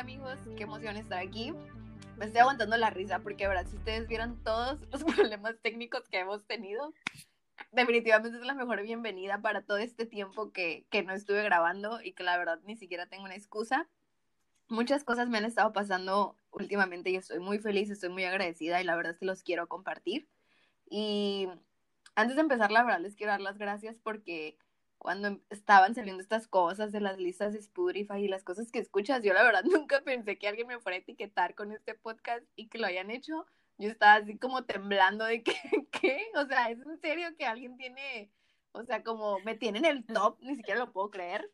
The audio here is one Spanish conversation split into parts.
Hola amigos, qué emoción estar aquí. Me estoy aguantando la risa porque, verdad, si ustedes vieron todos los problemas técnicos que hemos tenido, definitivamente es la mejor bienvenida para todo este tiempo que, que no estuve grabando y que la verdad ni siquiera tengo una excusa. Muchas cosas me han estado pasando últimamente y estoy muy feliz, estoy muy agradecida y la verdad es que los quiero compartir. Y antes de empezar, la verdad les quiero dar las gracias porque cuando em, estaban saliendo estas cosas de las listas de Spotify y las cosas que escuchas, yo la verdad nunca pensé que alguien me fuera a etiquetar con este podcast y que lo hayan hecho. Yo estaba así como temblando de que, ¿qué? O sea, ¿es en serio que alguien tiene, o sea, como me tiene en el top? Ni siquiera lo puedo creer.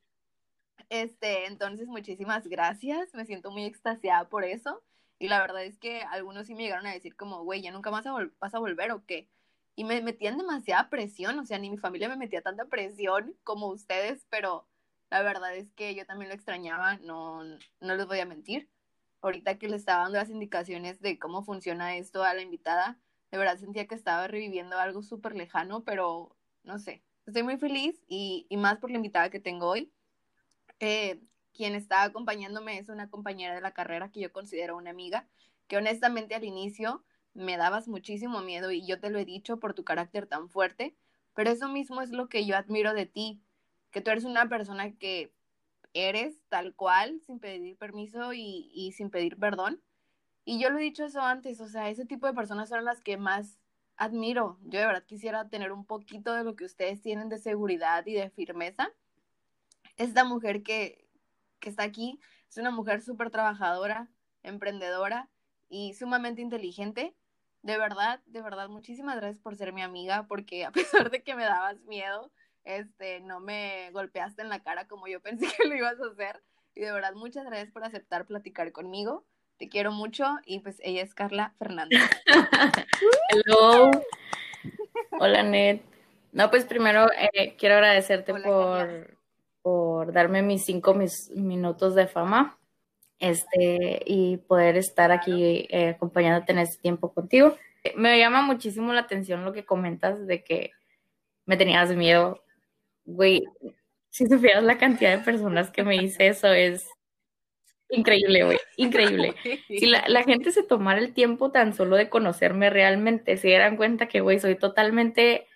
Este, entonces, muchísimas gracias. Me siento muy extasiada por eso. Y la verdad es que algunos sí me llegaron a decir como, güey, ¿ya nunca más vas a volver o qué? Y me metían demasiada presión, o sea, ni mi familia me metía tanta presión como ustedes, pero la verdad es que yo también lo extrañaba, no, no les voy a mentir. Ahorita que le estaba dando las indicaciones de cómo funciona esto a la invitada, de verdad sentía que estaba reviviendo algo súper lejano, pero no sé, estoy muy feliz y, más por la invitada que tengo hoy. Eh, quien está acompañándome es una compañera de la carrera que yo considero una amiga, que honestamente al inicio me dabas muchísimo miedo y yo te lo he dicho por tu carácter tan fuerte, pero eso mismo es lo que yo admiro de ti, que tú eres una persona que eres tal cual, sin pedir permiso y, sin pedir perdón. Y yo lo he dicho eso antes, o sea, ese tipo de personas son las que más admiro. Yo de verdad quisiera tener un poquito de lo que ustedes tienen de seguridad y de firmeza. Esta mujer que, que está aquí es una mujer súper trabajadora, emprendedora y sumamente inteligente de verdad, de verdad, muchísimas gracias por ser mi amiga, porque a pesar de que me dabas miedo, este, no me golpeaste en la cara como yo pensé que lo ibas a hacer. Y de verdad, muchas gracias por aceptar platicar conmigo. Te quiero mucho y pues ella es Carla Fernández. Hello. Hola, Ned. No, pues primero eh, quiero agradecerte por, por darme mis cinco mis minutos de fama este, y poder estar aquí eh, acompañándote en este tiempo contigo. Me llama muchísimo la atención lo que comentas de que me tenías miedo. Güey, si supieras la cantidad de personas que me dice eso, es increíble, güey, increíble. Si la, la, gente se tomara el tiempo tan solo de conocerme realmente, se dieran cuenta que, güey, soy totalmente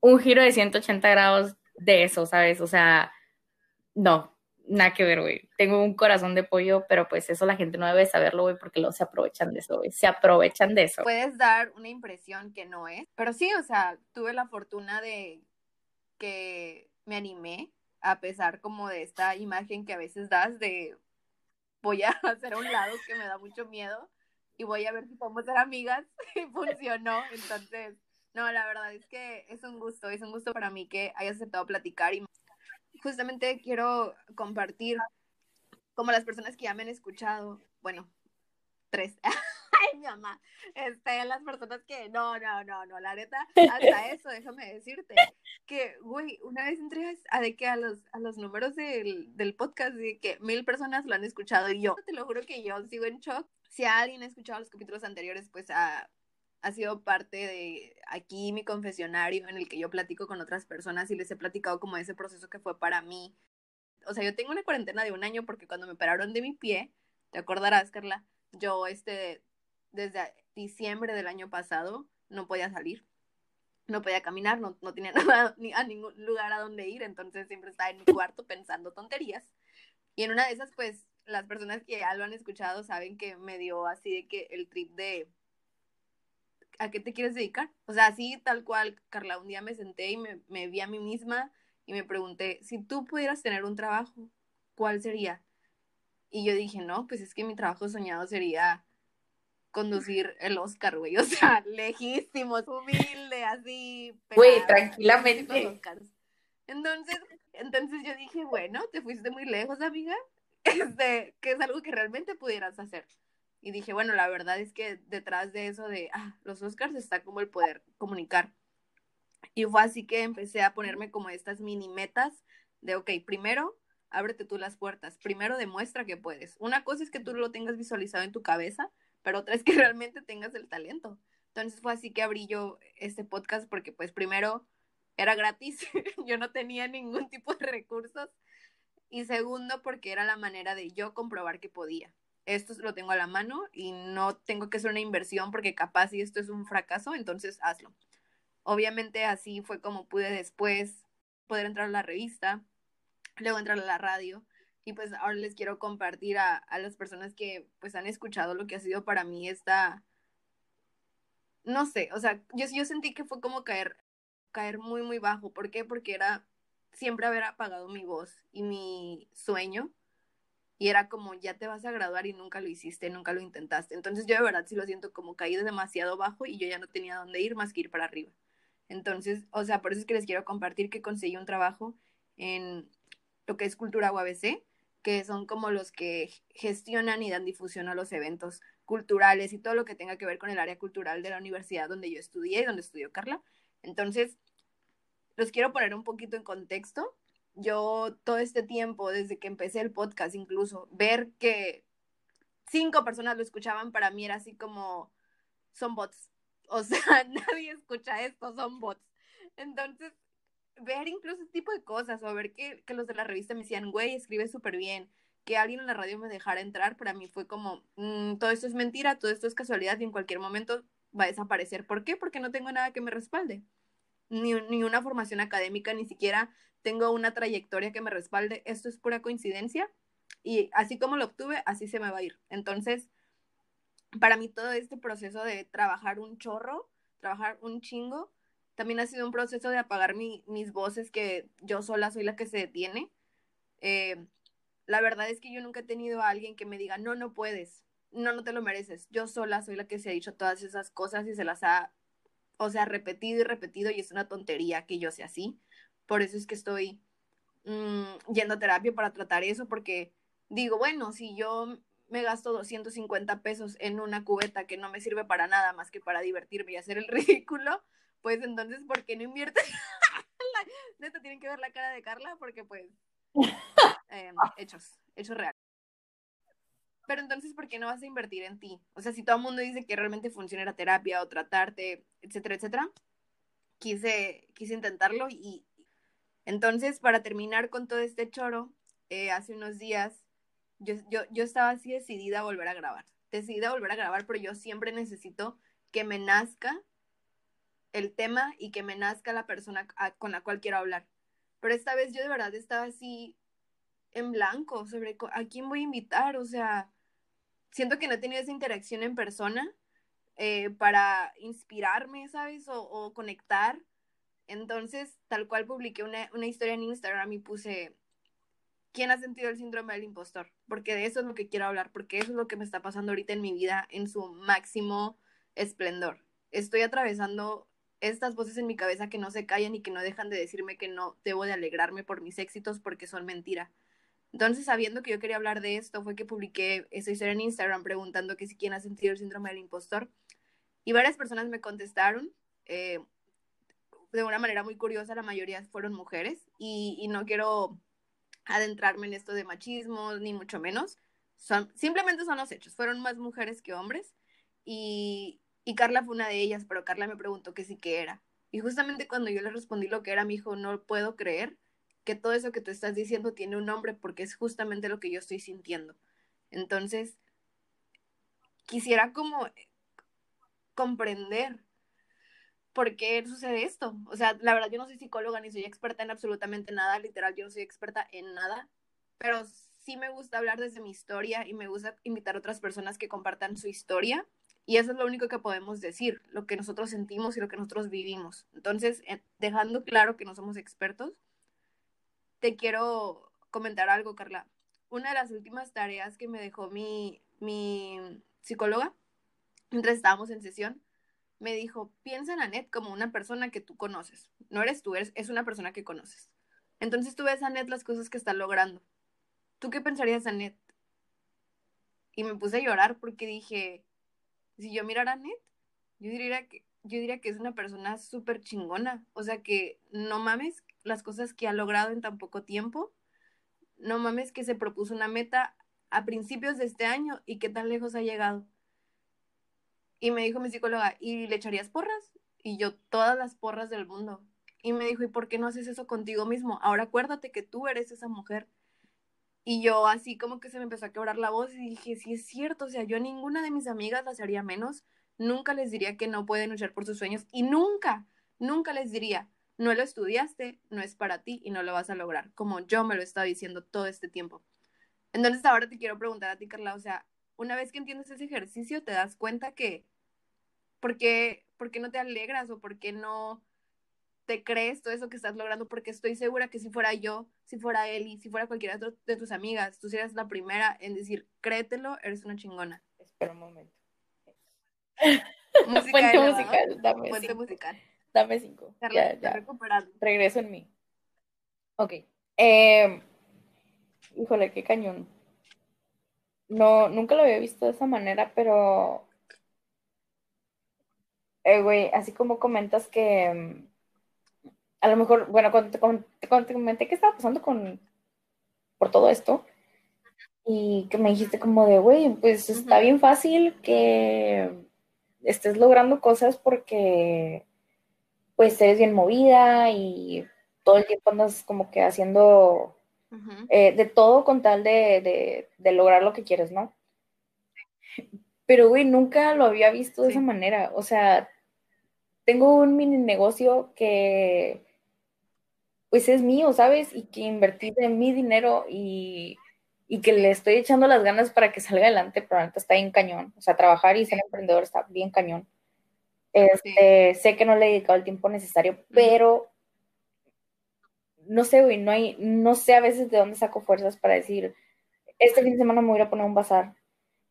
un giro de 180 grados de eso, ¿sabes? O sea, no, nada que ver, güey. Tengo un corazón de pollo, pero pues eso la gente no debe saberlo, güey, porque luego se aprovechan de eso, güey. Se aprovechan de eso. Puedes dar una impresión que no es, pero sí, o sea, tuve la fortuna de que me animé, a pesar como de esta imagen que a veces das de voy a hacer a un lado que me da mucho miedo y voy a ver si podemos ser amigas y funcionó. Entonces, no, la verdad es que es un gusto, es un gusto para mí que hayas aceptado platicar y justamente quiero compartir, como las personas que ya me han escuchado, bueno, tres. Ay, mi mamá, este, las personas que, no, no, no, no, la neta, hasta eso, déjame decirte, que, güey, una vez entré a de que a los, a los números del, del podcast, de que mil personas lo han escuchado y yo, te lo juro que yo sigo en shock. Si alguien ha escuchado los capítulos anteriores, pues a, ha sido parte de aquí mi confesionario en el que yo platico con otras personas y les he platicado como ese proceso que fue para mí. O sea, yo tengo una cuarentena de un año porque cuando me operaron de mi pie, te acordarás, Carla, yo este, desde diciembre del año pasado no podía salir, no podía caminar, no, no tenía ni a ningún lugar a donde ir, entonces siempre estaba en mi cuarto pensando tonterías. Y en una de esas, pues, las personas que ya lo han escuchado saben que me dio así de que el trip de ¿a qué te quieres dedicar? O sea, así tal cual, Carla, un día me senté y me, me vi a mí misma y me pregunté, si tú pudieras tener un trabajo, ¿cuál sería? Y yo dije, no, pues es que mi trabajo soñado sería conducir el Oscar, güey, o sea, lejísimo, humilde, así. Güey, tranquilamente. Entonces, entonces yo dije, bueno, te fuiste muy lejos, amiga, este, que es algo que realmente pudieras hacer. Y dije, bueno, la verdad es que detrás de eso de ah, los Oscars está como el poder comunicar. Y fue así que empecé a ponerme como estas mini metas de, ok, primero, ábrete tú las puertas, primero demuestra que puedes. Una cosa es que tú lo tengas visualizado en tu cabeza, pero otra es que realmente tengas el talento. Entonces fue así que abrí yo este podcast porque pues primero era gratis, yo no tenía ningún tipo de recursos Y segundo, porque era la manera de yo comprobar que podía. Esto lo tengo a la mano y no tengo que hacer una inversión porque capaz si esto es un fracaso, entonces hazlo. Obviamente así fue como pude después poder entrar a la revista, luego entrar a la radio y pues ahora les quiero compartir a, a las personas que pues han escuchado lo que ha sido para mí esta, no sé, o sea, yo, yo sentí que fue como caer, caer muy, muy bajo. ¿Por qué? Porque era siempre haber apagado mi voz y mi sueño. Y era como, ya te vas a graduar y nunca lo hiciste, nunca lo intentaste. Entonces yo de verdad sí lo siento como caído demasiado bajo y yo ya no tenía dónde ir más que ir para arriba. Entonces, o sea, por eso es que les quiero compartir que conseguí un trabajo en lo que es Cultura UABC, que son como los que gestionan y dan difusión a los eventos culturales y todo lo que tenga que ver con el área cultural de la universidad donde yo estudié y donde estudió Carla. Entonces, los quiero poner un poquito en contexto. Yo todo este tiempo, desde que empecé el podcast incluso, ver que cinco personas lo escuchaban para mí era así como, son bots. O sea, nadie escucha esto, son bots. Entonces, ver incluso este tipo de cosas o ver que, que los de la revista me decían, güey, escribe súper bien, que alguien en la radio me dejara entrar, para mí fue como, mm, todo esto es mentira, todo esto es casualidad y en cualquier momento va a desaparecer. ¿Por qué? Porque no tengo nada que me respalde. Ni, ni una formación académica, ni siquiera tengo una trayectoria que me respalde. Esto es pura coincidencia y así como lo obtuve, así se me va a ir. Entonces, para mí todo este proceso de trabajar un chorro, trabajar un chingo, también ha sido un proceso de apagar mi, mis voces que yo sola soy la que se detiene. Eh, la verdad es que yo nunca he tenido a alguien que me diga, no, no puedes, no, no te lo mereces. Yo sola soy la que se ha dicho todas esas cosas y se las ha, o sea, repetido y repetido y es una tontería que yo sea así. Por eso es que estoy mmm, yendo a terapia para tratar eso, porque digo, bueno, si yo me gasto 250 pesos en una cubeta que no me sirve para nada más que para divertirme y hacer el ridículo, pues entonces, ¿por qué no inviertes? Neta, tienen que ver la cara de Carla porque pues eh, hechos, hechos reales. Pero entonces, ¿por qué no vas a invertir en ti? O sea, si todo el mundo dice que realmente funciona la terapia o tratarte, etcétera, etcétera, quise, quise intentarlo y entonces, para terminar con todo este choro, eh, hace unos días yo, yo, yo estaba así decidida a volver a grabar. Decidida a volver a grabar, pero yo siempre necesito que me nazca el tema y que me nazca la persona con la cual quiero hablar. Pero esta vez yo de verdad estaba así en blanco sobre a quién voy a invitar. O sea, siento que no he tenido esa interacción en persona eh, para inspirarme, ¿sabes? O, o, conectar. Entonces, tal cual publiqué una, una historia en Instagram y puse, ¿quién ha sentido el síndrome del impostor? Porque de eso es lo que quiero hablar, porque eso es lo que me está pasando ahorita en mi vida en su máximo esplendor. Estoy atravesando estas voces en mi cabeza que no se callan y que no dejan de decirme que no debo de alegrarme por mis éxitos porque son mentira. Entonces, sabiendo que yo quería hablar de esto, fue que publiqué esa historia en Instagram preguntando que si quién ha sentido el síndrome del impostor. Y varias personas me contestaron. Eh, de una manera muy curiosa, la mayoría fueron mujeres. Y, y, no quiero adentrarme en esto de machismo, ni mucho menos. Son, simplemente son los hechos. Fueron más mujeres que hombres. Y, y Carla fue una de ellas, pero Carla me preguntó que sí que era. Y justamente cuando yo le respondí lo que era, me dijo, no puedo creer que todo eso que tú estás diciendo tiene un nombre porque es justamente lo que yo estoy sintiendo. Entonces, quisiera como comprender por qué sucede esto. O sea, la verdad yo no soy psicóloga ni soy experta en absolutamente nada, literal, yo no soy experta en nada, pero sí me gusta hablar desde mi historia y me gusta invitar a otras personas que compartan su historia y eso es lo único que podemos decir, lo que nosotros sentimos y lo que nosotros vivimos. Entonces, eh, dejando claro que no somos expertos, te quiero comentar algo, Carla. Una de las últimas tareas que me dejó mi, mi psicóloga, mientras estábamos en sesión, me dijo, piensa en Annette como una persona que tú conoces. No eres tú, eres, es una persona que conoces. Entonces tú ves a Annette las cosas que está logrando. ¿Tú qué pensarías, Annette? Y me puse a llorar porque dije, si yo mirara a Net, yo diría que, yo diría que es una persona súper chingona. O sea que no mames las cosas que ha logrado en tan poco tiempo. No mames que se propuso una meta a principios de este año y qué tan lejos ha llegado. Y me dijo mi psicóloga, ¿y le echarías porras? Y yo, todas las porras del mundo. Y me dijo, ¿y por qué no haces eso contigo mismo? Ahora acuérdate que tú eres esa mujer. Y yo así como que se me empezó a quebrar la voz y dije, sí es cierto, o sea, yo ninguna de mis amigas las haría menos, nunca les diría que no pueden luchar por sus sueños y nunca, nunca les diría, no lo estudiaste, no es para ti y no lo vas a lograr, como yo me lo estaba diciendo todo este tiempo. Entonces ahora te quiero preguntar a ti, Carla, o sea, una vez que entiendes ese ejercicio, te das cuenta que, ¿por qué, ¿por qué no te alegras o por qué no te crees todo eso que estás logrando? Porque estoy segura que si fuera yo, si fuera Eli, si fuera cualquiera de tus amigas, tú serías la primera en decir, créetelo, eres una chingona. Espera un momento. Música Fuente musical, dame Fuente cinco. musical. Dame cinco. Carla, Ya, te ya. Regreso en mí. Ok. Eh, híjole, qué cañón. No, nunca lo había visto de esa manera, pero, eh, güey, así como comentas que mm, a lo mejor, bueno, cuando te, cuando te comenté que estaba pasando con, por todo esto, y que me dijiste como de, güey, pues está bien fácil que estés logrando cosas porque pues eres bien movida y todo el tiempo andas como que haciendo Eh, de todo con tal de, de- de lograr lo que quieres, ¿no? Pero, güey, nunca lo había visto de Sí. esa manera. O sea, tengo un mini negocio que, pues, es mío, ¿sabes? Y que invertí de mi dinero y, y que le estoy echando las ganas para que salga adelante, pero ahorita está bien cañón. O sea, trabajar y ser emprendedor está bien cañón. Este, sé que no le he dedicado el tiempo necesario, pero no sé, güey, no hay, no sé a veces de dónde saco fuerzas para decir, este fin de semana me voy a poner un bazar,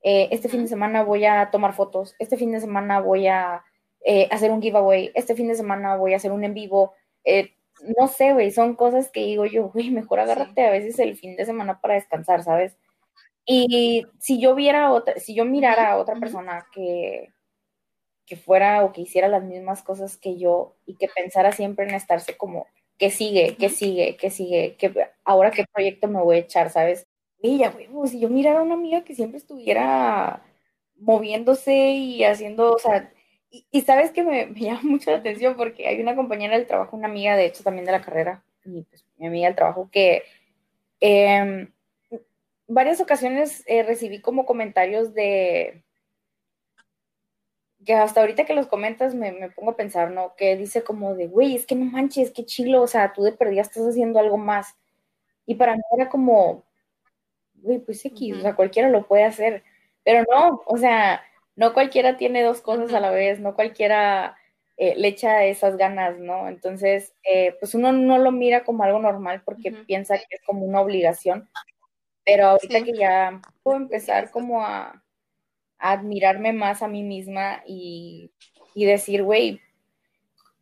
eh, este fin de semana voy a tomar fotos, este fin de semana voy a eh, hacer un giveaway, este fin de semana voy a hacer un en vivo, eh, no sé, güey, son cosas que digo yo, güey, mejor agárrate a veces el fin de semana para descansar, ¿sabes? Y si yo viera otra, si yo mirara a otra persona que, que fuera o que hiciera las mismas cosas que yo y que pensara siempre en estarse como, que sigue, que Ujú. sigue, que sigue, que ahora qué proyecto me voy a echar, ¿sabes? Ya, güey, si yo mirara a una amiga que siempre estuviera moviéndose y haciendo, o sea, y, y sabes que me, me llama mucho la atención porque hay una compañera del trabajo, una amiga, de hecho, también de la carrera, y pues mi amiga del trabajo, que eh, varias ocasiones eh, recibí como comentarios de que hasta ahorita que los comentas me, me pongo a pensar, ¿no? Que dice como de, güey, es que no manches, qué chilo, o sea, tú de perdida estás haciendo algo más. Y para mí era como, güey, pues X, o sea, cualquiera lo puede hacer. Pero no, o sea, no cualquiera tiene dos cosas a la vez, no cualquiera eh, le echa esas ganas, ¿no? Entonces, eh, pues uno no lo mira como algo normal porque piensa que es como una obligación. Pero ahorita Sí. que ya puedo empezar como a admirarme más a mí misma y, y decir, güey,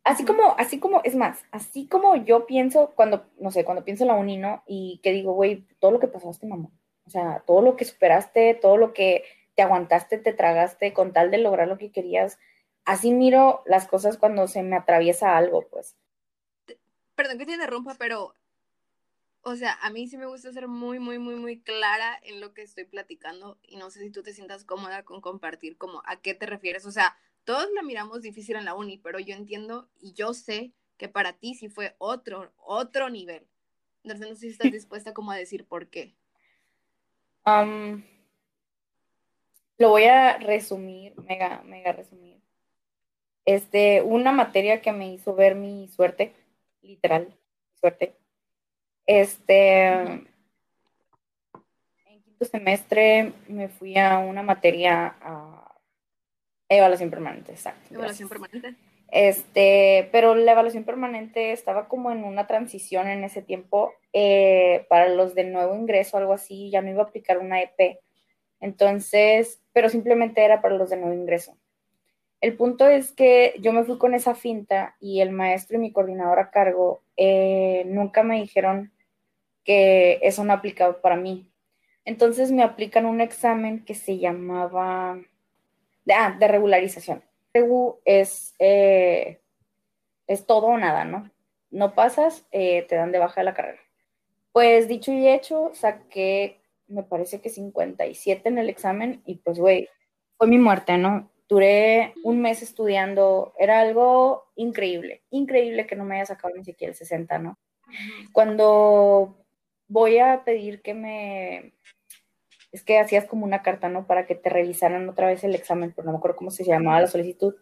así como, así como, es más, así como yo pienso cuando, no sé, cuando pienso en la uni, ¿no? Y que digo, güey, todo lo que pasaste, mamá. O sea, todo lo que superaste, todo lo que te aguantaste, te tragaste con tal de lograr lo que querías. Así miro las cosas cuando se me atraviesa algo, pues. Perdón que te interrumpa, pero, o sea, a mí sí me gusta ser muy, muy, muy, muy clara en lo que estoy platicando y no sé si tú te sientas cómoda con compartir como a qué te refieres. O sea, todos la miramos difícil en la uni, pero yo entiendo y yo sé que para ti sí fue otro, otro nivel. Entonces no sé si estás dispuesta como a decir por qué. Um, lo voy a resumir, mega, mega resumir. Este, una materia que me hizo ver mi suerte, literal, suerte. Este, en quinto semestre me fui a una materia a evaluación permanente, exacto. Evaluación gracias. permanente. Este, pero la evaluación permanente estaba como en una transición en ese tiempo eh, para los de nuevo ingreso, algo así, ya no iba a aplicar una EP. Entonces, pero simplemente era para los de nuevo ingreso. El punto es que yo me fui con esa finta y el maestro y mi coordinador a cargo eh, nunca me dijeron que eso no aplicaba para mí. Entonces me aplican un examen que se llamaba, ah, de regularización. Regu es, eh, es todo o nada, ¿no? No pasas, eh, te dan de baja de la carrera. Pues dicho y hecho, saqué, me parece que 57 en el examen y pues, güey, fue mi muerte, ¿no? Duré un mes estudiando, era algo increíble, increíble que no me haya sacado ni siquiera el 60, ¿no? Cuando voy a pedir que me, es que hacías como una carta, ¿no? Para que te revisaran otra vez el examen, pero no me acuerdo cómo se llamaba la solicitud.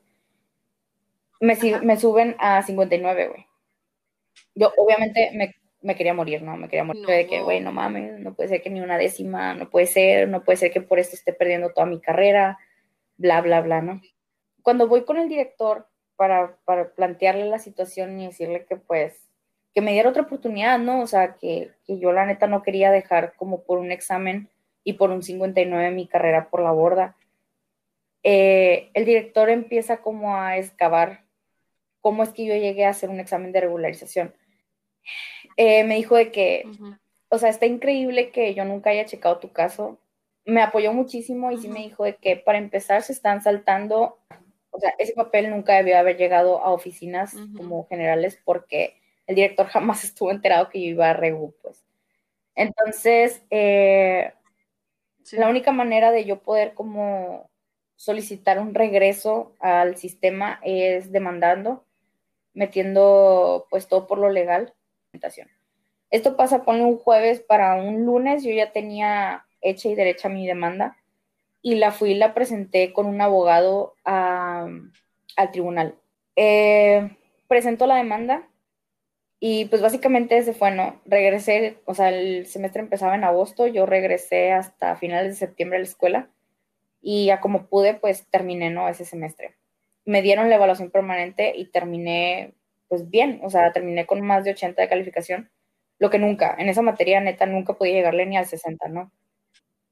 Me, me suben a 59, güey. Yo obviamente me, me, quería morir, ¿no? Me quería morir de que, güey, no mames, no puede ser que ni una décima, no puede ser, no puede ser que por esto esté perdiendo toda mi carrera, bla, bla, bla, ¿no? Cuando voy con el director para, para plantearle la situación y decirle que pues que me diera otra oportunidad, ¿no? O sea, que, que, yo la neta no quería dejar como por un examen y por un 59 mi carrera por la borda. Eh, el director empieza como a excavar cómo es que yo llegué a hacer un examen de regularización. Eh, me dijo de que, o sea, está increíble que yo nunca haya checado tu caso. Me apoyó muchísimo y sí me dijo de que para empezar se están saltando, o sea, ese papel nunca debió haber llegado a oficinas como generales porque el director jamás estuvo enterado que yo iba a Regu, pues. Entonces, eh, la única manera de yo poder como solicitar un regreso al sistema es demandando, metiendo pues todo por lo legal. Esto pasa, ponle un jueves para un lunes, yo ya tenía hecha y derecha mi demanda y la fui y la presenté con un abogado al tribunal. Eh, presentó la demanda, y pues básicamente ese fue, ¿no? Regresé, o sea, el semestre empezaba en agosto, yo regresé hasta finales de septiembre a la escuela y ya como pude, pues terminé, ¿no? Ese semestre. Me dieron la evaluación permanente y terminé, pues bien, o sea, terminé con más de 80 de calificación, lo que nunca, en esa materia neta nunca podía llegarle ni al 60, ¿no?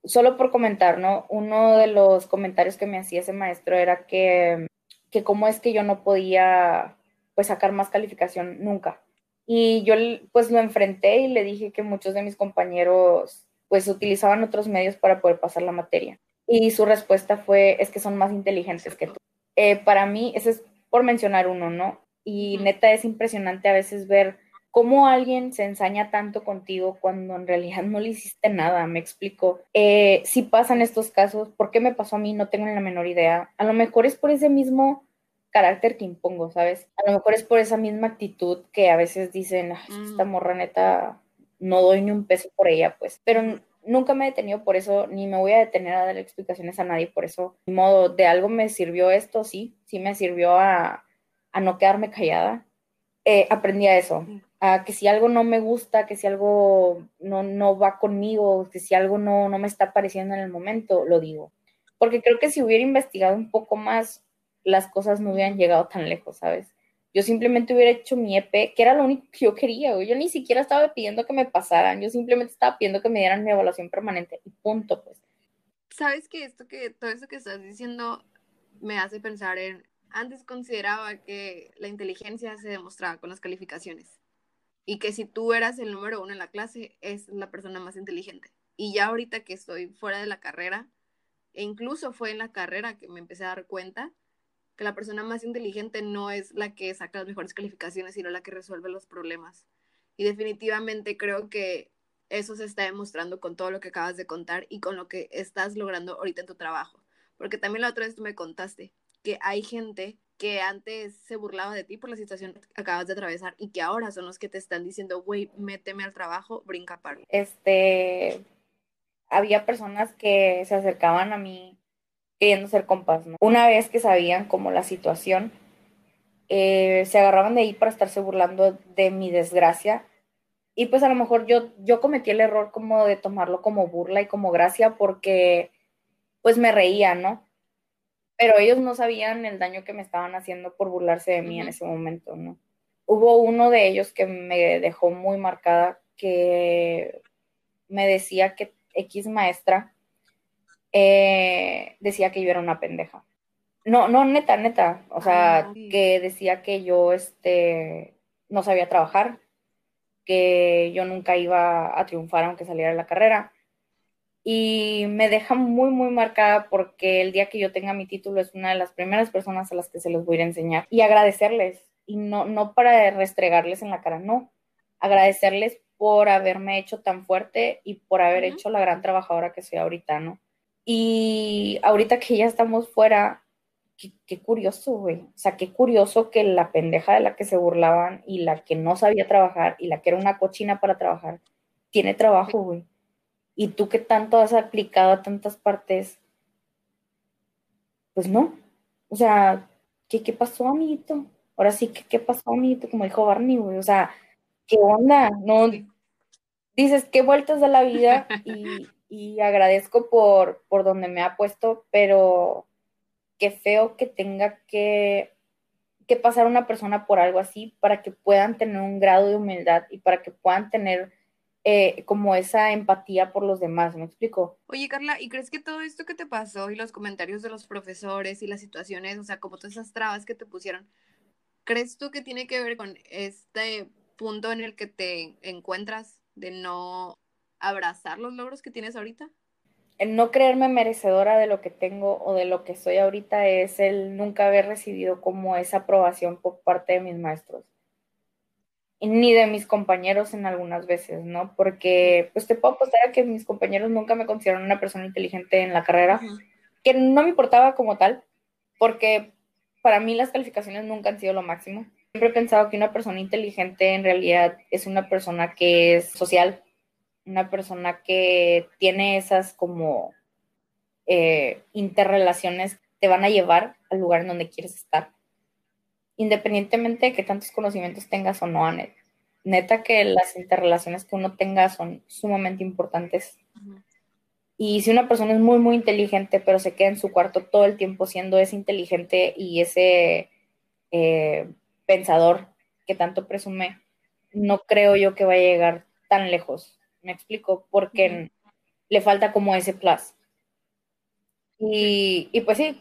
Solo por comentar, ¿no? Uno de los comentarios que me hacía ese maestro era que, que cómo es que yo no podía, pues, sacar más calificación nunca y yo pues lo enfrenté y le dije que muchos de mis compañeros pues utilizaban otros medios para poder pasar la materia. Y su respuesta fue, es que son más inteligentes que tú. Eh, para mí, ese es por mencionar uno, ¿no? Y neta es impresionante a veces ver cómo alguien se ensaña tanto contigo cuando en realidad no le hiciste nada, me explico. Eh, si pasan estos casos, ¿por qué me pasó a mí? No tengo ni la menor idea. A lo mejor es por ese mismo carácter que impongo, ¿sabes? A lo mejor es por esa misma actitud que a veces dicen, esta mm. morra neta, no doy ni un peso por ella, pues. Pero nunca me he detenido por eso, ni me voy a detener a dar explicaciones a nadie por eso. De modo, de algo me sirvió esto, sí, sí me sirvió a, no quedarme callada. Eh, aprendí a eso, a que si algo no me gusta, que si algo no, no va conmigo, que si algo no, no me está pareciendo en el momento, lo digo. Porque creo que si hubiera investigado un poco más, las cosas no hubieran llegado tan lejos, ¿sabes? Yo simplemente hubiera hecho mi EP, que era lo único que yo quería, Yo ni siquiera estaba pidiendo que me pasaran, yo simplemente estaba pidiendo que me dieran mi evaluación permanente y punto, pues. Sabes que esto que, todo eso que estás diciendo me hace pensar en, antes consideraba que la inteligencia se demostraba con las calificaciones y que si tú eras el número uno en la clase, es la persona más inteligente. Y ya ahorita que estoy fuera de la carrera, e incluso fue en la carrera que me empecé a dar cuenta que la persona más inteligente no es la que saca las mejores calificaciones, sino la que resuelve los problemas. Y definitivamente creo que eso se está demostrando con todo lo que acabas de contar y con lo que estás logrando ahorita en tu trabajo. Porque también la otra vez tú me contaste que hay gente que antes se burlaba de ti por la situación que acabas de atravesar y que ahora son los que te están diciendo, güey, méteme al trabajo, brinca para. Este, había personas que se acercaban a mí queriendo ser compas, ¿no? Una vez que sabían como la situación, eh, se agarraban de ahí para estarse burlando de mi desgracia. Y pues a lo mejor yo, yo cometí el error como de tomarlo como burla y como gracia porque pues me reía, ¿no? Pero ellos no sabían el daño que me estaban haciendo por burlarse de mí en ese momento, ¿no? Hubo uno de ellos que me dejó muy marcada que me decía que X maestra eh, decía que yo era una pendeja. No, no, neta, neta. O sea, ah, que decía que yo este, no sabía trabajar, que yo nunca iba a triunfar aunque saliera de la carrera. Y me deja muy, muy marcada porque el día que yo tenga mi título es una de las primeras personas a las que se los voy a enseñar y agradecerles. Y no, no para restregarles en la cara, no. Agradecerles por haberme hecho tan fuerte y por haber hecho la gran trabajadora que soy ahorita, ¿no? Y ahorita que ya estamos fuera, qué, curioso, güey. O sea, qué curioso que la pendeja de la que se burlaban y la que no sabía trabajar y la que era una cochina para trabajar, tiene trabajo, güey. Y tú que tanto has aplicado a tantas partes, pues no. O sea, ¿qué, qué pasó, amiguito? Ahora sí, ¿qué, qué pasó, amiguito? Como dijo Barney, güey. O sea, ¿qué onda? No, dices, qué vueltas de la vida y, y agradezco por, por donde me ha puesto, pero qué feo que tenga que, que pasar una persona por algo así para que puedan tener un grado de humildad y para que puedan tener eh, como esa empatía por los demás, ¿me explico? Oye, Carla, ¿y crees que todo esto que te pasó y los comentarios de los profesores y las situaciones, o sea, como todas esas trabas que te pusieron, ¿crees tú que tiene que ver con este punto en el que te encuentras de no abrazar los logros que tienes ahorita? El no creerme merecedora de lo que tengo o de lo que soy ahorita es el nunca haber recibido como esa aprobación por parte de mis maestros. ni de mis compañeros en algunas veces, ¿no? Porque pues te puedo apostar a que mis compañeros nunca me consideraron una persona inteligente en la carrera, que no me importaba como tal, porque para mí las calificaciones nunca han sido lo máximo. Siempre he pensado que una persona inteligente en realidad es una persona que es social, una persona que tiene esas como eh, interrelaciones te van a llevar al lugar en donde quieres estar, independientemente de que tantos conocimientos tengas o no, Anet. Neta que las interrelaciones que uno tenga son sumamente importantes. Y si una persona es muy, muy inteligente, pero se queda en su cuarto todo el tiempo siendo ese inteligente y ese eh, pensador que tanto presume, no creo yo que vaya a llegar tan lejos me explico, porque le falta como ese plus. Y, pues sí,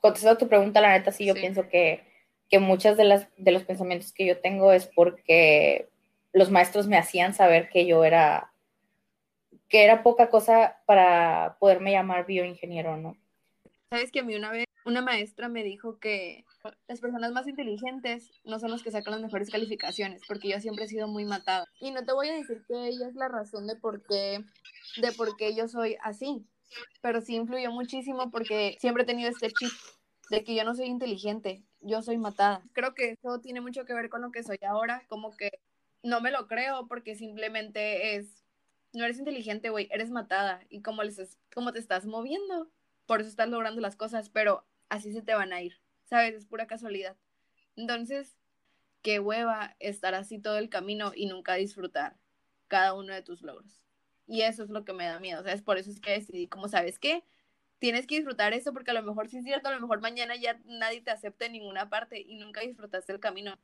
contestando tu pregunta, la neta sí, yo pienso que, que muchas de, las, de los pensamientos que yo tengo es porque los maestros me hacían saber que yo era, que era poca cosa para poderme llamar bioingeniero, ¿no? Sabes que a mí una vez una maestra me dijo que las personas más inteligentes no son los que sacan las mejores calificaciones, porque yo siempre he sido muy matada. Y no te voy a decir que ella es la razón de por qué, de por qué yo soy así, pero sí influyó muchísimo porque siempre he tenido este chip de que yo no soy inteligente, yo soy matada. Creo que eso tiene mucho que ver con lo que soy ahora, como que no me lo creo porque simplemente es, no eres inteligente, güey, eres matada y como, les, como te estás moviendo, por eso estás logrando las cosas, pero así se te van a ir, ¿sabes? Es pura casualidad. Entonces, qué hueva estar así todo el camino y nunca disfrutar cada uno de tus logros. Y eso es lo que me da miedo, ¿sabes? Por eso es que decidí, como sabes qué, tienes que disfrutar eso porque a lo mejor sí es cierto, a lo mejor mañana ya nadie te acepta en ninguna parte y nunca disfrutaste el camino.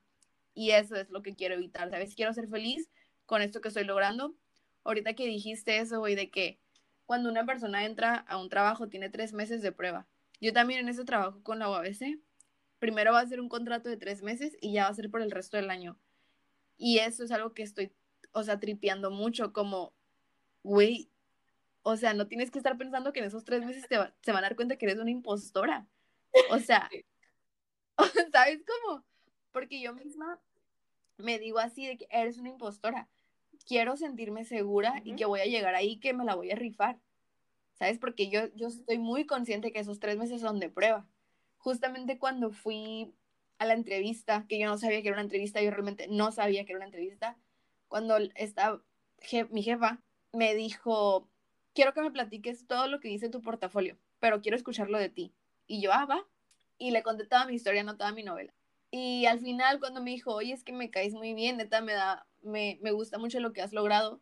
Y eso es lo que quiero evitar, ¿sabes? Quiero ser feliz con esto que estoy logrando. Ahorita que dijiste eso, güey, de que cuando una persona entra a un trabajo tiene tres meses de prueba. Yo también en ese trabajo con la UABC, primero va a ser un contrato de tres meses y ya va a ser por el resto del año. Y eso es algo que estoy, o sea, tripeando mucho, como, güey, o sea, no tienes que estar pensando que en esos tres meses te se van a dar cuenta que eres una impostora. O sea, ¿sabes cómo? Porque yo misma me digo así de que eres una impostora. Quiero sentirme segura y que voy a llegar ahí, que me la voy a rifar. ¿Sabes? Porque yo, yo estoy muy consciente que esos tres meses son de prueba. Justamente cuando fui a la entrevista, que yo no sabía que era una entrevista, yo realmente no sabía que era una entrevista, cuando esta, mi jefa me dijo, quiero que me platiques todo lo que dice tu portafolio, pero quiero escucharlo de ti. Y yo, ah, va. Y le conté toda mi historia, no toda mi novela. Y al final, cuando me dijo, oye, es que me caes muy bien, neta, me, da, me, me gusta mucho lo que has logrado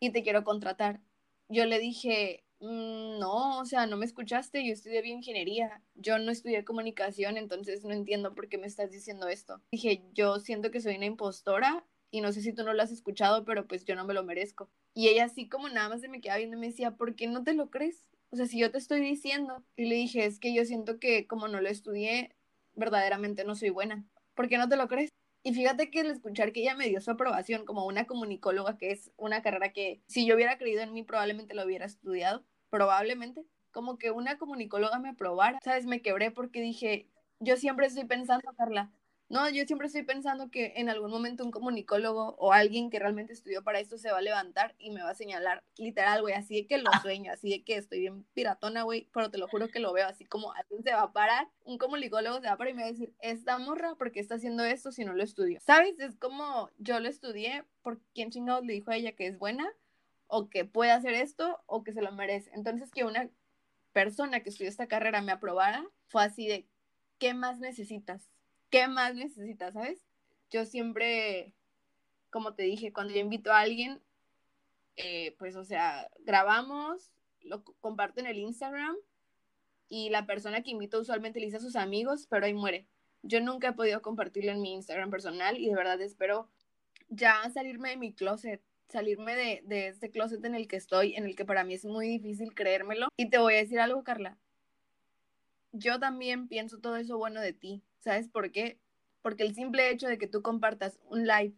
y te quiero contratar. Yo le dije, no, o sea, no me escuchaste, yo estudié bioingeniería, yo no estudié comunicación, entonces no entiendo por qué me estás diciendo esto. Dije, yo siento que soy una impostora y no sé si tú no lo has escuchado, pero pues yo no me lo merezco. Y ella así como nada más se me quedaba viendo y me decía, ¿por qué no te lo crees? O sea, si yo te estoy diciendo, y le dije, es que yo siento que como no lo estudié, verdaderamente no soy buena. ¿Por qué no te lo crees? Y fíjate que al escuchar que ella me dio su aprobación como una comunicóloga, que es una carrera que si yo hubiera creído en mí probablemente lo hubiera estudiado, probablemente, como que una comunicóloga me aprobara, ¿sabes? Me quebré porque dije, yo siempre estoy pensando, Carla, no, yo siempre estoy pensando que en algún momento un comunicólogo o alguien que realmente estudió para esto se va a levantar y me va a señalar, literal, güey, así de que lo sueño, así de que estoy bien piratona, güey, pero te lo juro que lo veo así como alguien se va a parar, un comunicólogo se va a parar y me va a decir, esta morra, ¿por qué está haciendo esto si no lo estudió? ¿Sabes? Es como yo lo estudié, ¿por quién chingados le dijo a ella que es buena? O que puede hacer esto o que se lo merece. Entonces que una persona que estudió esta carrera me aprobara fue así de, ¿qué más necesitas? ¿Qué más necesitas, sabes? Yo siempre, como te dije, cuando yo invito a alguien, eh, pues, o sea, grabamos, lo comparto en el Instagram y la persona que invito usualmente le dice a sus amigos, pero ahí muere. Yo nunca he podido compartirlo en mi Instagram personal y de verdad espero ya salirme de mi closet, salirme de, de este closet en el que estoy, en el que para mí es muy difícil creérmelo. Y te voy a decir algo, Carla. Yo también pienso todo eso bueno de ti. ¿Sabes por qué? Porque el simple hecho de que tú compartas un live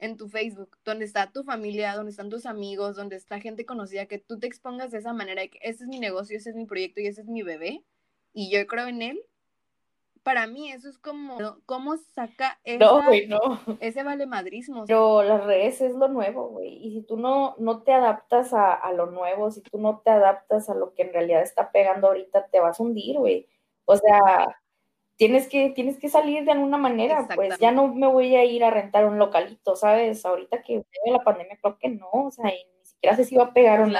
en tu Facebook, donde está tu familia, donde están tus amigos, donde está gente conocida, que tú te expongas de esa manera, que ese es mi negocio, ese es mi proyecto y ese es mi bebé, y yo creo en él, para mí eso es como, ¿cómo saca ese valemadrismo? Pero las redes es lo nuevo, güey, y si tú no, no te adaptas a, a, lo nuevo, si tú no te adaptas a lo que en realidad está pegando ahorita, te vas a hundir, güey. O sea, tienes que, tienes que salir de alguna manera, pues ya no me voy a ir a rentar un localito, ¿sabes? Ahorita que viene la pandemia, creo que no, o sea, ni siquiera sé si va a pegar o no.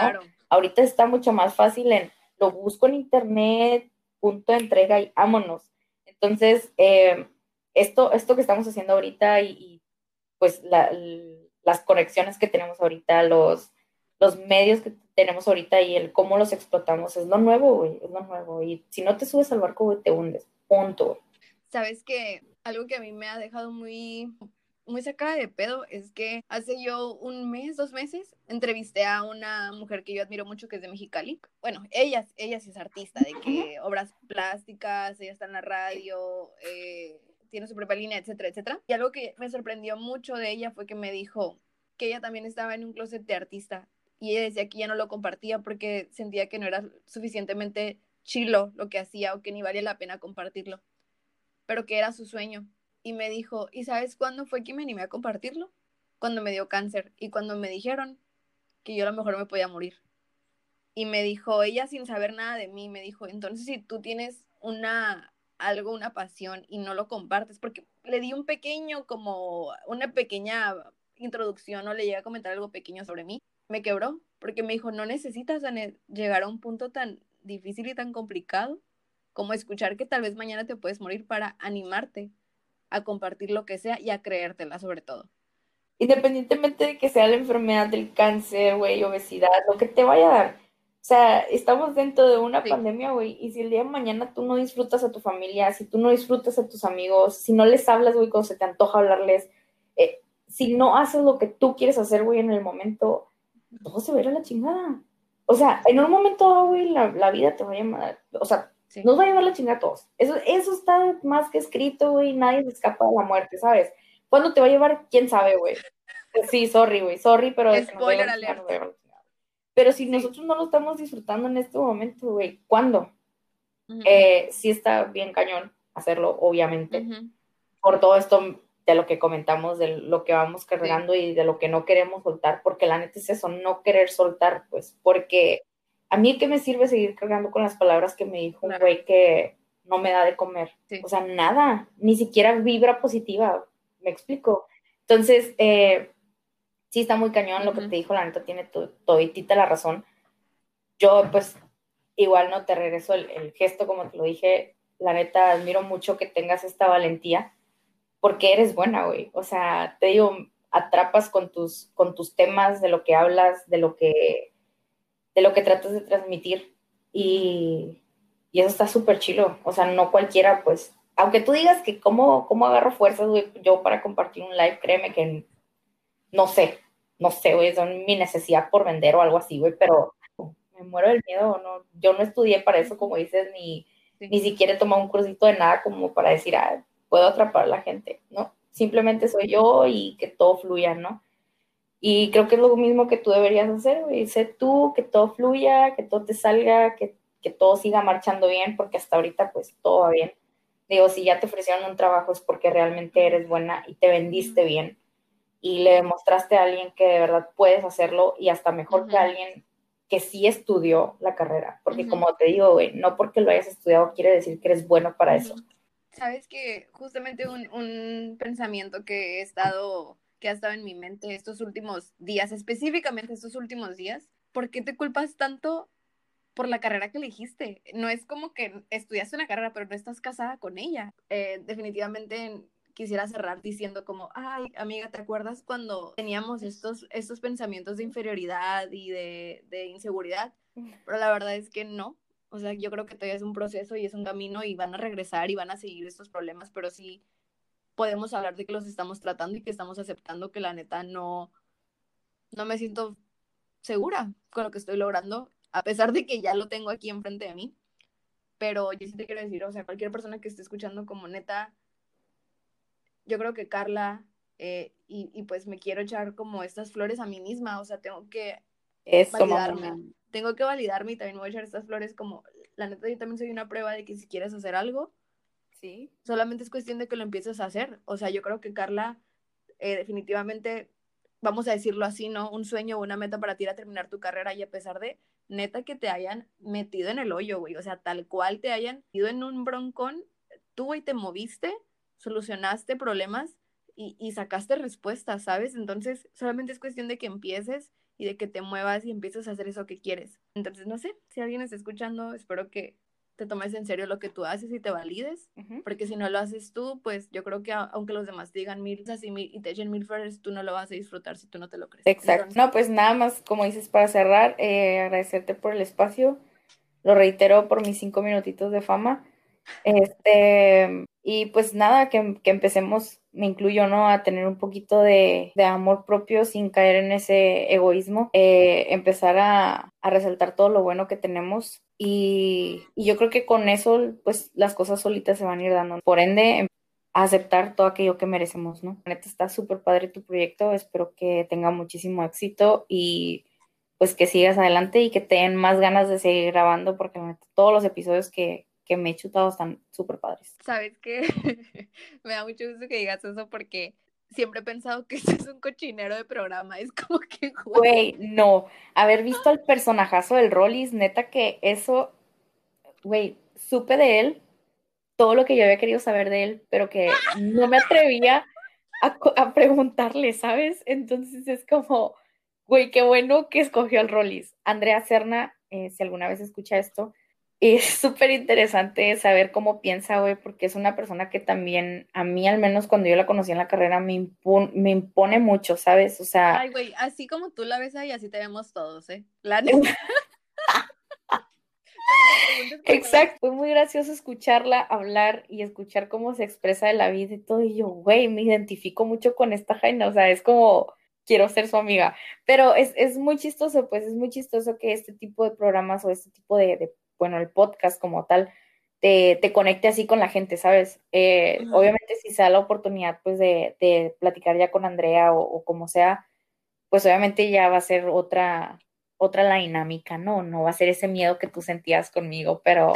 Ahorita está mucho más fácil en, lo busco en internet, punto de entrega y vámonos. Entonces, eh, esto, esto que estamos haciendo ahorita y, pues las conexiones que tenemos ahorita, los, los medios que tenemos ahorita y el cómo los explotamos, es lo nuevo, güey, es lo nuevo. Y si no te subes al barco, güey, te hundes punto. Sabes que algo que a mí me ha dejado muy muy sacada de pedo es que hace yo un mes, dos meses, entrevisté a una mujer que yo admiro mucho que es de Mexicali. Bueno, ella, ella sí es artista de que obras plásticas, ella está en la radio, eh, tiene su propia línea, etcétera, etcétera. Y algo que me sorprendió mucho de ella fue que me dijo que ella también estaba en un closet de artista y ella decía que ya no lo compartía porque sentía que no era suficientemente chilo lo que hacía o que ni valía la pena compartirlo, pero que era su sueño. Y me dijo, ¿y sabes cuándo fue que me animé a compartirlo? Cuando me dio cáncer y cuando me dijeron que yo a lo mejor me podía morir. Y me dijo, ella sin saber nada de mí, me dijo, entonces si tú tienes una algo, una pasión y no lo compartes, porque le di un pequeño, como una pequeña introducción o le llegué a comentar algo pequeño sobre mí, me quebró, porque me dijo, no necesitas llegar a un punto tan difícil y tan complicado como escuchar que tal vez mañana te puedes morir para animarte a compartir lo que sea y a creértela sobre todo. Independientemente de que sea la enfermedad del cáncer, güey, obesidad, lo que te vaya a dar. O sea, estamos dentro de una pandemia, güey, y si el día de mañana tú no disfrutas a tu familia, si tú no disfrutas a tus amigos, si no les hablas, güey, cuando se te antoja hablarles, eh, si no haces lo que tú quieres hacer, güey, en el momento, todo se va a ir a la chingada. O sea, en un momento, güey, la, vida te va a llamar, o sea, nos va a llevar la chingada a todos. Eso, eso está más que escrito, güey, nadie se escapa de la muerte, ¿sabes? ¿Cuándo te va a llevar? ¿Quién sabe, güey? Sí, sorry, güey, sorry, pero... Spoiler pero si nosotros no lo estamos disfrutando en este momento, güey, ¿cuándo? Eh, sí está bien cañón hacerlo, obviamente. Por todo esto de lo que comentamos, de lo que vamos cargando y de lo que no queremos soltar, porque la neta es eso, no querer soltar, pues, porque a mí qué me sirve seguir cargando con las palabras que me dijo un güey que no me da de comer. O sea, nada, ni siquiera vibra positiva, me explico. Entonces, eh, sí está muy cañón lo que te dijo, la neta tiene toditita la razón. Yo, pues, igual no te regreso el, el gesto, como te lo dije, la neta admiro mucho que tengas esta valentía porque eres buena, güey. O sea, te digo, atrapas con tus, con tus temas, de lo que hablas, de lo que, de lo que tratas de transmitir. Y, y eso está súper chilo. O sea, no cualquiera, pues, aunque tú digas que cómo, cómo agarro fuerzas, güey, yo para compartir un live, créeme que no sé, no sé, güey, son mi necesidad por vender o algo así, güey, pero me muero del miedo, no, yo no estudié para eso, como dices, ni, ni siquiera he tomado un cursito de nada como para decir, ah, puedo atrapar a la gente, ¿no? Simplemente soy yo y que todo fluya, ¿no? Y creo que es lo mismo que tú deberías hacer, güey. Sé tú, que todo fluya, que todo te salga, que, que todo siga marchando bien, porque hasta ahorita pues todo va bien. Digo, si ya te ofrecieron un trabajo es porque realmente eres buena y te vendiste bien y le demostraste a alguien que de verdad puedes hacerlo y hasta mejor que alguien que sí estudió la carrera. Porque como te digo, güey, no porque lo hayas estudiado quiere decir que eres bueno para eso. Sabes que justamente un, pensamiento que he estado que ha estado en mi mente estos últimos días, específicamente estos últimos días. ¿Por qué te culpas tanto por la carrera que elegiste? No es como que estudiaste una carrera, pero no estás casada con ella. Eh, definitivamente quisiera cerrar diciendo como, ay, amiga, ¿te acuerdas cuando teníamos estos, estos pensamientos de inferioridad y de, de inseguridad? Pero la verdad es que no. O sea, yo creo que todavía es un proceso y es un camino y van a regresar y van a seguir estos problemas, pero sí podemos hablar de que los estamos tratando y que estamos aceptando que la neta no, no me siento segura con lo que estoy logrando, a pesar de que ya lo tengo aquí enfrente de mí. Pero yo sí te quiero decir, o sea, cualquier persona que esté escuchando como neta, yo creo que Carla, eh, y, y, pues me quiero echar como estas flores a mí misma, o sea, tengo que validarme. Tengo que validarme y también voy a echar estas flores como, la neta, yo también soy una prueba de que si quieres hacer algo, sí, solamente es cuestión de que lo empieces a hacer. O sea, yo creo que Carla, eh, definitivamente, vamos a decirlo así, ¿no? Un sueño o una meta para ti era terminar tu carrera y a pesar de, neta, que te hayan metido en el hoyo, güey, o sea, tal cual te hayan ido en un broncón, tú, güey, te moviste solucionaste problemas y, y, sacaste respuestas, ¿sabes? Entonces, solamente es cuestión de que empieces y de que te muevas y empieces a hacer eso que quieres. Entonces, no sé, si alguien está escuchando, espero que te tomes en serio lo que tú haces y te valides, porque si no lo haces tú, pues yo creo que aunque los demás digan mil y, mil, y te echen mil flores, tú no lo vas a disfrutar si tú no te lo crees. Exacto. no, pues nada más, como dices, para cerrar, eh, agradecerte por el espacio. Lo reitero por mis cinco minutitos de fama. Este, y pues nada, que, que, empecemos, me incluyo, ¿no? A tener un poquito de, de amor propio sin caer en ese egoísmo, eh, empezar a, a, resaltar todo lo bueno que tenemos y, yo creo que con eso, pues las cosas solitas se van a ir dando. Por ende, aceptar todo aquello que merecemos, ¿no? Neta, está súper padre tu proyecto, espero que tenga muchísimo éxito y pues que sigas adelante y que tengan más ganas de seguir grabando porque todos los episodios que, que me he chutado están súper padres. Sabes que me da mucho gusto que digas eso porque siempre he pensado que este es un cochinero de programa. Es como que. Güey, no. Haber visto al personajazo del Rollis, neta que eso. Güey, supe de él todo lo que yo había querido saber de él, pero que no me atrevía a, preguntarle, ¿sabes? Entonces es como, güey, qué bueno que escogió al Rollis. Andrea Serna, eh, si alguna vez escucha esto, y es súper interesante saber cómo piensa, güey, porque es una persona que también, a mí al menos cuando yo la conocí en la carrera, me, impone, me impone mucho, ¿sabes? O sea... Ay, güey, así como tú la ves ahí, así te vemos todos, ¿eh? La Exacto, fue muy gracioso escucharla hablar y escuchar cómo se expresa de la vida y todo. Y yo, güey, me identifico mucho con esta Jaina, o sea, es como, quiero ser su amiga. Pero es, es muy chistoso, pues es muy chistoso que este tipo de programas o este tipo de, de bueno, el podcast como tal, te, te conecte así con la gente, ¿sabes? Eh, obviamente si se da la oportunidad, pues, de, de platicar ya con Andrea o, como sea, pues obviamente ya va a ser otra, otra la dinámica, ¿no? No va a ser ese miedo que tú sentías conmigo, pero,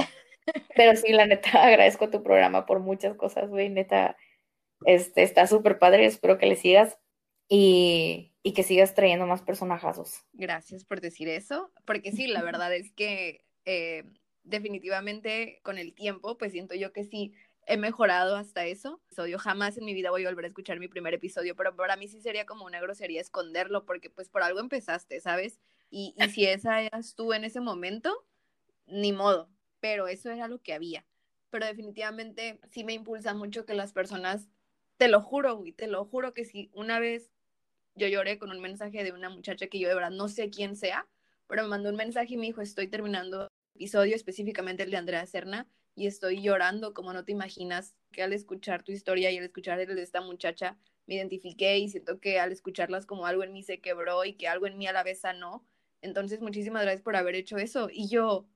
pero sí, la neta, agradezco tu programa por muchas cosas, güey, neta, este, está súper padre, espero que le sigas y, y que sigas trayendo más personajazos. Gracias por decir eso, porque sí, la verdad es que eh, definitivamente con el tiempo, pues siento yo que sí he mejorado hasta eso. Yo jamás en mi vida voy a volver a escuchar mi primer episodio, pero para mí sí sería como una grosería esconderlo, porque pues por algo empezaste, ¿sabes? Y, y si esa eras tú en ese momento, ni modo, pero eso era lo que había. Pero definitivamente sí me impulsa mucho que las personas, te lo juro, y te lo juro que si una vez yo lloré con un mensaje de una muchacha que yo de verdad no sé quién sea, pero me mandó un mensaje y me dijo, estoy terminando episodio, específicamente el de Andrea Serna, y estoy llorando como no te imaginas, que al escuchar tu historia y al escuchar el de esta muchacha, me identifiqué y siento que al escucharlas como algo en mí se quebró y que algo en mí a la vez sanó. Entonces, muchísimas gracias por haber hecho eso. Y yo,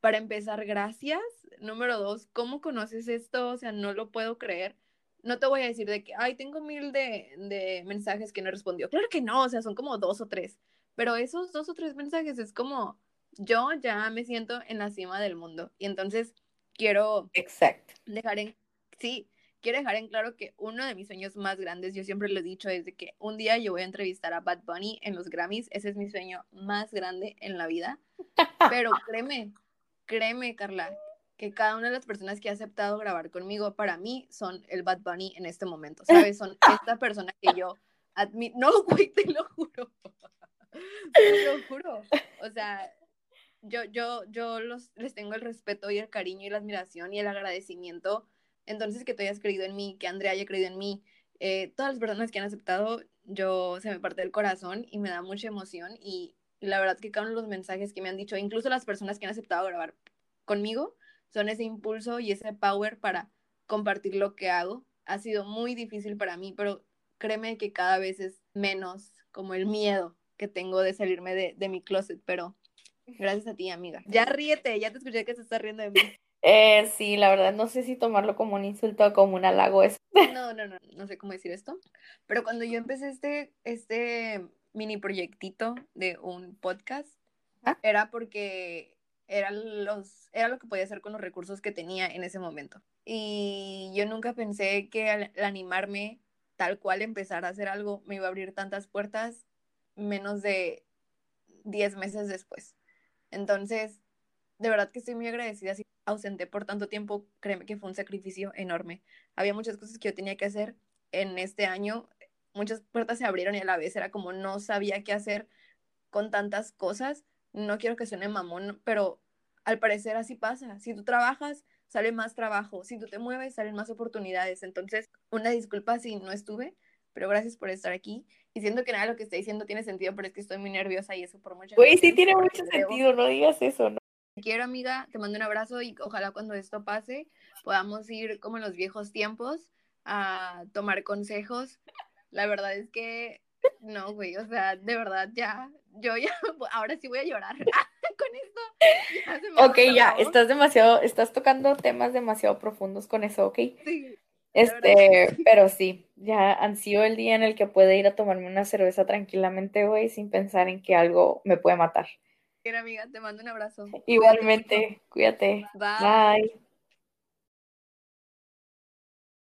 para empezar, gracias. Número dos, ¿cómo conoces esto? O sea, no lo puedo creer. No te voy a decir de que, ay, tengo mil de, de mensajes que no respondió. Claro que no, o sea, son como dos o tres. Pero esos dos o tres mensajes es como, yo ya me siento en la cima del mundo. Y entonces quiero Exacto. dejar en, sí, quiero dejar en claro que uno de mis sueños más grandes, yo siempre lo he dicho, es de que un día yo voy a entrevistar a Bad Bunny en los Grammys. Ese es mi sueño más grande en la vida. Pero créeme, créeme, Carla, que cada una de las personas que ha aceptado grabar conmigo, para mí, son el Bad Bunny en este momento, ¿sabes? Son esta persona que yo admi no, güey, te lo juro. te lo juro. O sea, yo, yo, yo los, les tengo el respeto y el cariño y la admiración y el agradecimiento. Entonces, que tú hayas creído en mí, que Andrea haya creído en mí, eh, todas las personas que han aceptado, yo se me parte el corazón y me da mucha emoción. Y, la verdad que cada uno de los mensajes que me han dicho, incluso las personas que han aceptado grabar conmigo, son ese impulso y ese power para compartir lo que hago. Ha sido muy difícil para mí, pero créeme que cada vez es menos como el miedo que tengo de salirme de, de mi closet, pero gracias a ti, amiga. Ya ríete, ya te escuché que se está riendo de mí. Eh, sí, la verdad, no sé si tomarlo como un insulto o como un halago. Eso. No, no, no, no sé cómo decir esto. Pero cuando yo empecé este, este mini proyectito de un podcast, ¿Ah? era porque era, los, era lo que podía hacer con los recursos que tenía en ese momento. Y yo nunca pensé que al, animarme tal cual empezar a hacer algo me iba a abrir tantas puertas menos de 10 meses después. Entonces, de verdad que estoy muy agradecida. Si ausenté por tanto tiempo, créeme que fue un sacrificio enorme. Había muchas cosas que yo tenía que hacer en este año. Muchas puertas se abrieron y a la vez era como no sabía qué hacer con tantas cosas. No quiero que suene mamón, pero al parecer así pasa. Si tú trabajas, sale más trabajo. Si tú te mueves, salen más oportunidades. Entonces, una disculpa si no estuve, pero gracias por estar aquí. Y siento que nada de lo que estoy diciendo tiene sentido, pero es que estoy muy nerviosa y eso por mucho Güey, sí tiene mucho sentido, no digas eso, ¿no? Te quiero, amiga, te mando un abrazo y ojalá cuando esto pase podamos ir como en los viejos tiempos a tomar consejos. La verdad es que no, güey, o sea, de verdad ya, yo ya, ahora sí voy a llorar con esto. ok, ya, estás demasiado, estás tocando temas demasiado profundos con eso, ¿ok? Sí. Este, pero sí, ya han sido el día en el que puedo ir a tomarme una cerveza tranquilamente, güey, sin pensar en que algo me puede matar. Amiga, te mando un abrazo. Igualmente, cuídate. Bye.